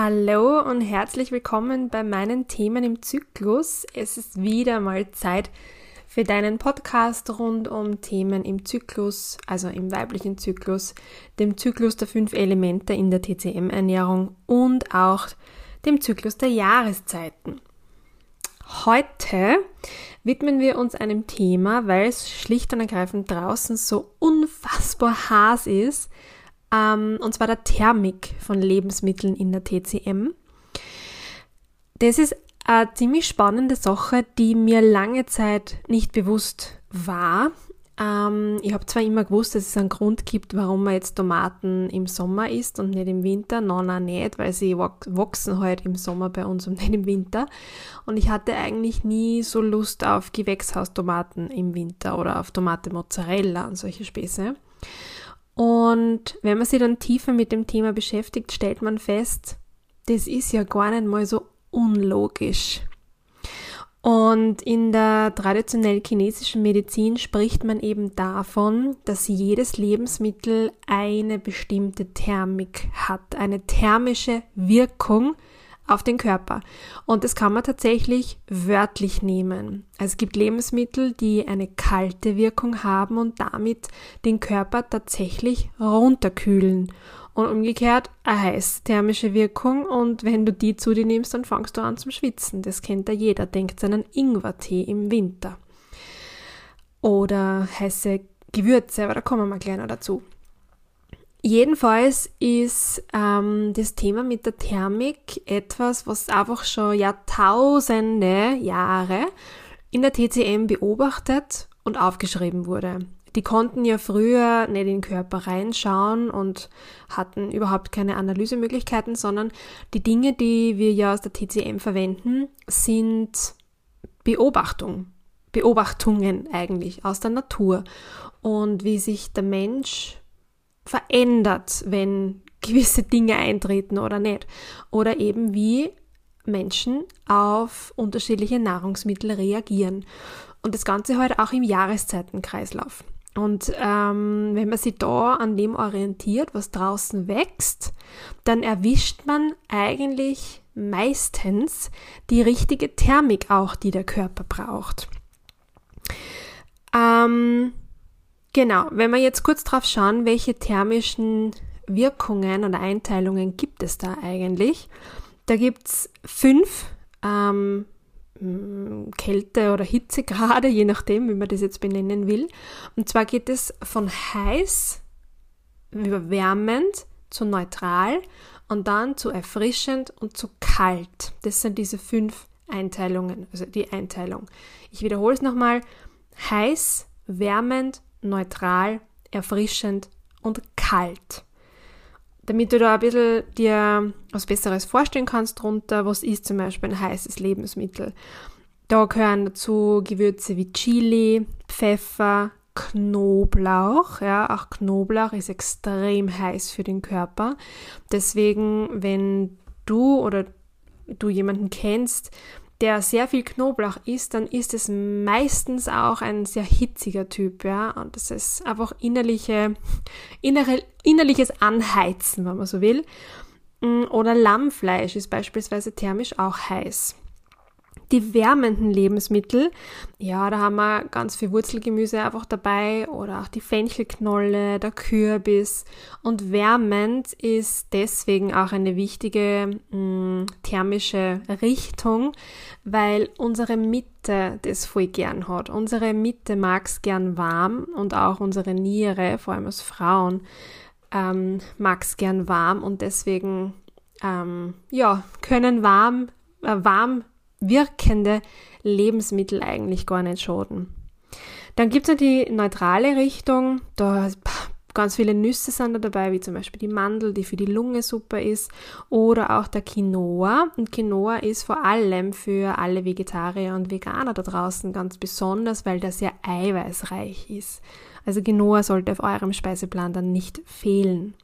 Hallo und herzlich willkommen bei meinen Themen im Zyklus. Es ist wieder mal Zeit für deinen Podcast rund um Themen im Zyklus, also im weiblichen Zyklus, dem Zyklus der fünf Elemente in der TCM-Ernährung und auch dem Zyklus der Jahreszeiten. Heute widmen wir uns einem Thema, weil es schlicht und ergreifend draußen so unfassbar heiß ist, ähm, und zwar der Thermik von Lebensmitteln in der TCM. Das ist eine ziemlich spannende Sache, die mir lange Zeit nicht bewusst war. Ähm, ich habe zwar immer gewusst, dass es einen Grund gibt, warum man jetzt Tomaten im Sommer isst und nicht im Winter. Nein, nein, nicht, weil sie wachsen halt im Sommer bei uns und nicht im Winter. Und ich hatte eigentlich nie so Lust auf Gewächshaustomaten im Winter oder auf Tomate Mozzarella und solche Späße. Und wenn man sich dann tiefer mit dem Thema beschäftigt, stellt man fest, das ist ja gar nicht mal so unlogisch. Und in der traditionell chinesischen Medizin spricht man eben davon, dass jedes Lebensmittel eine bestimmte Thermik hat, eine thermische Wirkung, auf den Körper. Und das kann man tatsächlich wörtlich nehmen. Also es gibt Lebensmittel, die eine kalte Wirkung haben und damit den Körper tatsächlich runterkühlen. Und umgekehrt eine heiße thermische Wirkung und wenn du die zu dir nimmst, dann fangst du an zum Schwitzen. Das kennt ja jeder. Denkt an einen Ingwertee im Winter. Oder heiße Gewürze, aber da kommen wir gleich noch dazu. Jedenfalls ist ähm, das Thema mit der Thermik etwas, was einfach schon Jahrtausende Jahre in der TCM beobachtet und aufgeschrieben wurde. Die konnten ja früher nicht in den Körper reinschauen und hatten überhaupt keine Analysemöglichkeiten, sondern die Dinge, die wir ja aus der TCM verwenden, sind Beobachtung, Beobachtungen eigentlich aus der Natur und wie sich der Mensch verändert, wenn gewisse Dinge eintreten oder nicht. Oder eben wie Menschen auf unterschiedliche Nahrungsmittel reagieren. Und das Ganze halt auch im Jahreszeitenkreislauf. Und ähm, wenn man sich da an dem orientiert, was draußen wächst, dann erwischt man eigentlich meistens die richtige Thermik auch, die der Körper braucht. Ähm, Genau, wenn wir jetzt kurz drauf schauen, welche thermischen Wirkungen oder Einteilungen gibt es da eigentlich? Da gibt es fünf ähm, Kälte- oder Hitzegrade, je nachdem, wie man das jetzt benennen will. Und zwar geht es von heiß über wärmend zu neutral und dann zu erfrischend und zu kalt. Das sind diese fünf Einteilungen, also die Einteilung. Ich wiederhole es nochmal. Heiß, wärmend, neutral, erfrischend und kalt. Damit du da ein bisschen dir was Besseres vorstellen kannst drunter, was ist zum Beispiel ein heißes Lebensmittel. Da gehören dazu Gewürze wie Chili, Pfeffer, Knoblauch. Ja, auch Knoblauch ist extrem heiß für den Körper. Deswegen, wenn du oder du jemanden kennst, der sehr viel Knoblauch isst, dann ist es meistens auch ein sehr hitziger Typ, ja. Und das ist einfach innerliche, innere, innerliches Anheizen, wenn man so will. Mm, oder Lammfleisch ist beispielsweise thermisch auch heiß. Die wärmenden Lebensmittel, ja, da haben wir ganz viel Wurzelgemüse einfach dabei oder auch die Fenchelknolle, der Kürbis. Und wärmend ist deswegen auch eine wichtige mh, mm, thermische Richtung, weil unsere Mitte das voll gern hat. Unsere Mitte mag es gern warm und auch unsere Niere, vor allem als Frauen, ähm, mag es gern warm und deswegen ähm, ja, können warm, äh, warm wirkende Lebensmittel eigentlich gar nicht schaden. Dann gibt es die neutrale Richtung. Da ganz viele Nüsse sind da dabei, wie zum Beispiel die Mandel, die für die Lunge super ist, oder auch der Quinoa. Und Quinoa ist vor allem für alle Vegetarier und Veganer da draußen ganz besonders, weil der sehr eiweißreich ist. Also Quinoa sollte auf eurem Speiseplan dann nicht fehlen.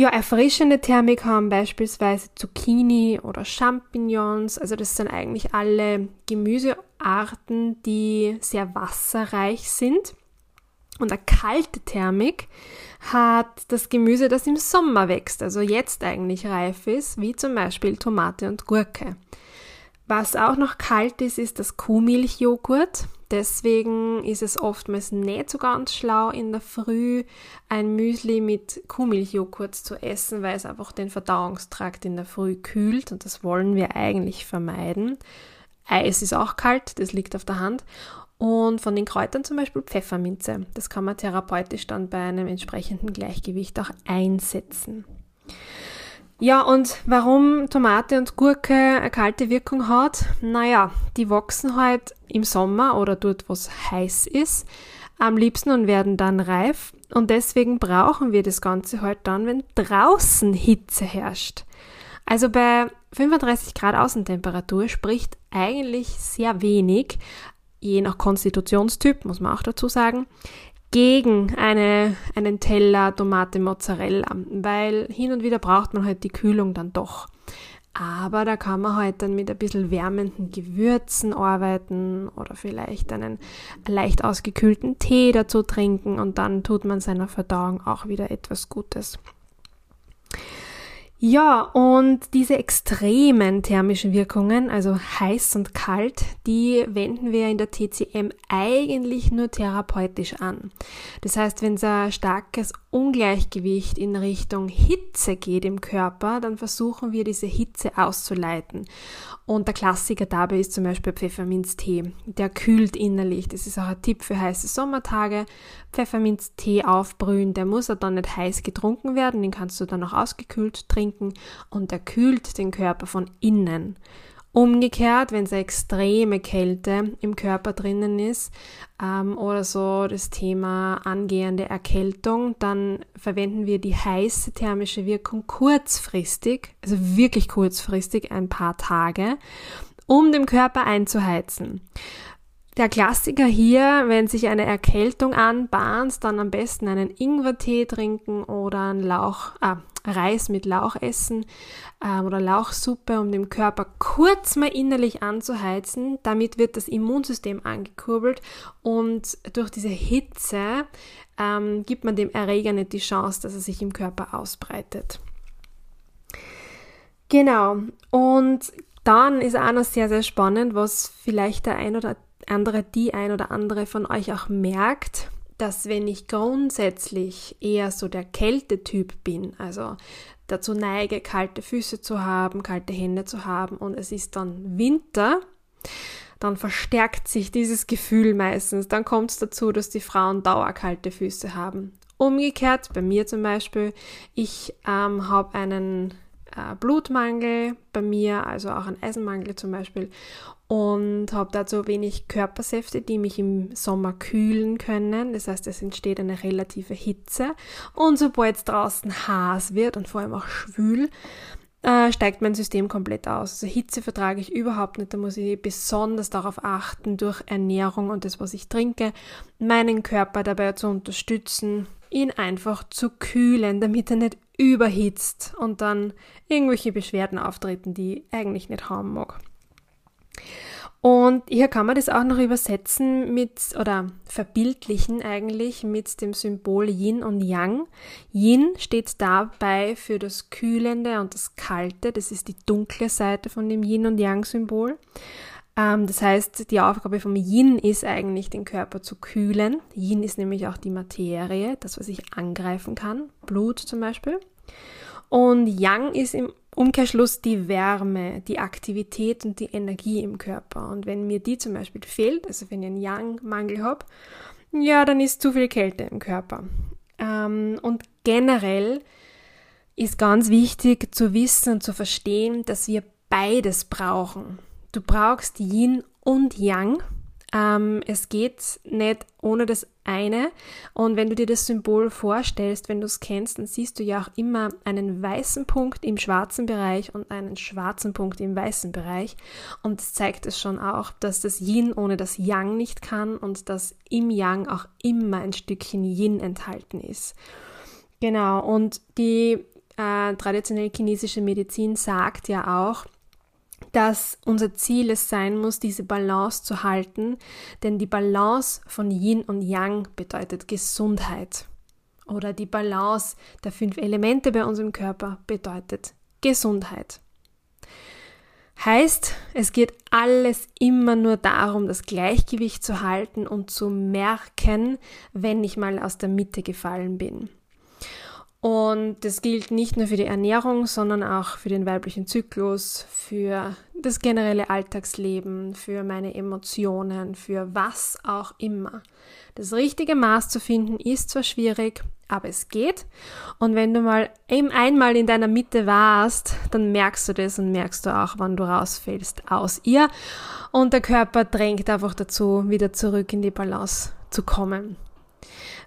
Ja, erfrischende Thermik haben beispielsweise Zucchini oder Champignons. Also das sind eigentlich alle Gemüsearten, die sehr wasserreich sind. Und eine kalte Thermik hat das Gemüse, das im Sommer wächst, also jetzt eigentlich reif ist, wie zum Beispiel Tomate und Gurke. Was auch noch kalt ist, ist das Kuhmilchjoghurt. Deswegen ist es oftmals nicht so ganz schlau, in der Früh ein Müsli mit Kuhmilchjoghurt zu essen, weil es einfach den Verdauungstrakt in der Früh kühlt und das wollen wir eigentlich vermeiden. Eis ist auch kalt, das liegt auf der Hand. Und von den Kräutern zum Beispiel Pfefferminze. Das kann man therapeutisch dann bei einem entsprechenden Gleichgewicht auch einsetzen. Ja, und warum Tomate und Gurke eine kalte Wirkung hat? Naja, die wachsen halt im Sommer oder dort, wo es heiß ist, am liebsten und werden dann reif. Und deswegen brauchen wir das Ganze halt dann, wenn draußen Hitze herrscht. Also bei 35 Grad Außentemperatur spricht eigentlich sehr wenig, je nach Konstitutionstyp, muss man auch dazu sagen, gegen eine, einen Teller Tomate Mozzarella, weil hin und wieder braucht man halt die Kühlung dann doch. Aber da kann man halt dann mit ein bisschen wärmenden Gewürzen arbeiten oder vielleicht einen leicht ausgekühlten Tee dazu trinken und dann tut man seiner Verdauung auch wieder etwas Gutes. Ja, und diese extremen thermischen Wirkungen, also heiß und kalt, die wenden wir in der TCM eigentlich nur therapeutisch an. Das heißt, wenn es ein starkes Ungleichgewicht in Richtung Hitze geht im Körper, dann versuchen wir diese Hitze auszuleiten. Und der Klassiker dabei ist zum Beispiel Pfefferminztee. Der kühlt innerlich. Das ist auch ein Tipp für heiße Sommertage. Pfefferminztee aufbrühen, der muss dann nicht heiß getrunken werden, den kannst du dann auch ausgekühlt trinken und der kühlt den Körper von innen. Umgekehrt, wenn es eine extreme Kälte im Körper drinnen ist ähm, oder so das Thema angehende Erkältung, dann verwenden wir die heiße thermische Wirkung kurzfristig, also wirklich kurzfristig, ein paar Tage, um den Körper einzuheizen. Der Klassiker hier, wenn sich eine Erkältung anbahnt, dann am besten einen Ingwertee trinken oder einen Lauch, ah, Reis mit Lauch essen ähm, oder Lauchsuppe, um den Körper kurz mal innerlich anzuheizen. Damit wird das Immunsystem angekurbelt und durch diese Hitze ähm, gibt man dem Erreger nicht die Chance, dass er sich im Körper ausbreitet. Genau. Und dann ist auch noch sehr, sehr spannend, was vielleicht der ein oder andere, die ein oder andere von euch auch merkt, dass wenn ich grundsätzlich eher so der Kältetyp bin, also dazu neige, kalte Füße zu haben, kalte Hände zu haben und es ist dann Winter, dann verstärkt sich dieses Gefühl meistens. Dann kommt es dazu, dass die Frauen dauerkalte Füße haben. Umgekehrt, bei mir zum Beispiel, ich ähm, habe einen äh, Blutmangel bei mir, also auch einen Eisenmangel zum Beispiel und habe dazu wenig Körpersäfte, die mich im Sommer kühlen können. Das heißt, es entsteht eine relative Hitze. Und sobald es draußen heiß wird und vor allem auch schwül, äh, steigt mein System komplett aus. Also Hitze vertrage ich überhaupt nicht. Da muss ich besonders darauf achten, durch Ernährung und das, was ich trinke, meinen Körper dabei zu unterstützen, ihn einfach zu kühlen, damit er nicht überhitzt und dann irgendwelche Beschwerden auftreten, die ich eigentlich nicht haben mag. Und hier kann man das auch noch übersetzen mit oder verbildlichen eigentlich mit dem Symbol Yin und Yang. Yin steht dabei für das Kühlende und das Kalte. Das ist die dunkle Seite von dem Yin und Yang Symbol. Ähm, das heißt, die Aufgabe vom Yin ist eigentlich, den Körper zu kühlen. Yin ist nämlich auch die Materie, das, was ich angreifen kann. Blut zum Beispiel. Und Yang ist im Umkehrschluss die Wärme, die Aktivität und die Energie im Körper. Und wenn mir die zum Beispiel fehlt, also wenn ich einen Yang-Mangel habe, ja, dann ist zu viel Kälte im Körper. Ähm, und generell ist ganz wichtig zu wissen und zu verstehen, dass wir beides brauchen. Du brauchst Yin und Yang ähm, es geht nicht ohne das eine. Und wenn du dir das Symbol vorstellst, wenn du es kennst, dann siehst du ja auch immer einen weißen Punkt im schwarzen Bereich und einen schwarzen Punkt im weißen Bereich. Und das zeigt es schon auch, dass das Yin ohne das Yang nicht kann und dass im Yang auch immer ein Stückchen Yin enthalten ist. Genau, und die äh, traditionelle chinesische Medizin sagt ja auch, dass unser Ziel es sein muss, diese Balance zu halten, denn die Balance von Yin und Yang bedeutet Gesundheit. Oder die Balance der fünf Elemente bei unserem Körper bedeutet Gesundheit. Heißt, es geht alles immer nur darum, das Gleichgewicht zu halten und zu merken, wenn ich mal aus der Mitte gefallen bin. Und das gilt nicht nur für die Ernährung, sondern auch für den weiblichen Zyklus, für das generelle Alltagsleben, für meine Emotionen, für was auch immer. Das richtige Maß zu finden ist zwar schwierig, aber es geht. Und wenn du mal eben einmal in deiner Mitte warst, dann merkst du das und merkst du auch, wann du rausfällst aus ihr. Und der Körper drängt einfach dazu, wieder zurück in die Balance zu kommen.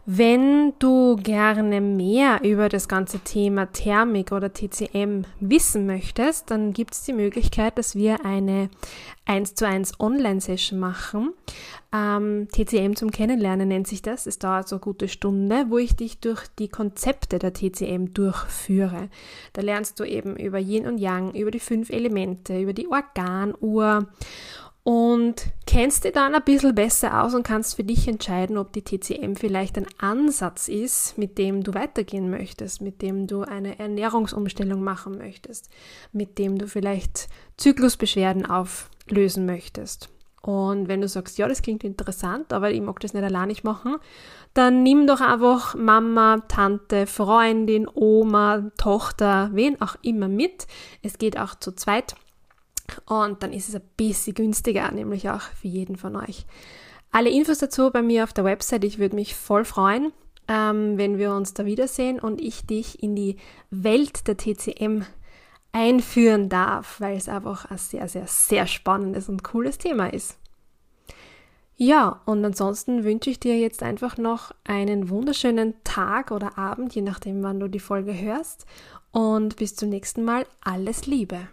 Wenn du gerne mehr über das ganze Thema Thermik oder TCM wissen möchtest, dann gibt es die Möglichkeit, dass wir eine 1 zu 1 Online-Session machen. Ähm, TCM zum Kennenlernen nennt sich das. Es dauert so eine gute Stunde, wo ich dich durch die Konzepte der TCM durchführe. Da lernst du eben über Yin und Yang, über die fünf Elemente, über die Organuhr und kennst dich dann ein bisschen besser aus und kannst für dich entscheiden, ob die TCM vielleicht ein Ansatz ist, mit dem du weitergehen möchtest, mit dem du eine Ernährungsumstellung machen möchtest, mit dem du vielleicht Zyklusbeschwerden auflösen möchtest. Und wenn du sagst, ja, das klingt interessant, aber ich mag das nicht allein nicht machen, dann nimm doch einfach Mama, Tante, Freundin, Oma, Tochter, wen auch immer mit. Es geht auch zu zweit und dann ist es ein bisschen günstiger, nämlich auch für jeden von euch. Alle Infos dazu bei mir auf der Website. Ich würde mich voll freuen, ähm, wenn wir uns da wiedersehen und ich dich in die Welt der TCM einführen darf, weil es einfach ein sehr, sehr, sehr spannendes und cooles Thema ist. Ja, und ansonsten wünsche ich dir jetzt einfach noch einen wunderschönen Tag oder Abend, je nachdem, wann du die Folge hörst. Und bis zum nächsten Mal alles Liebe.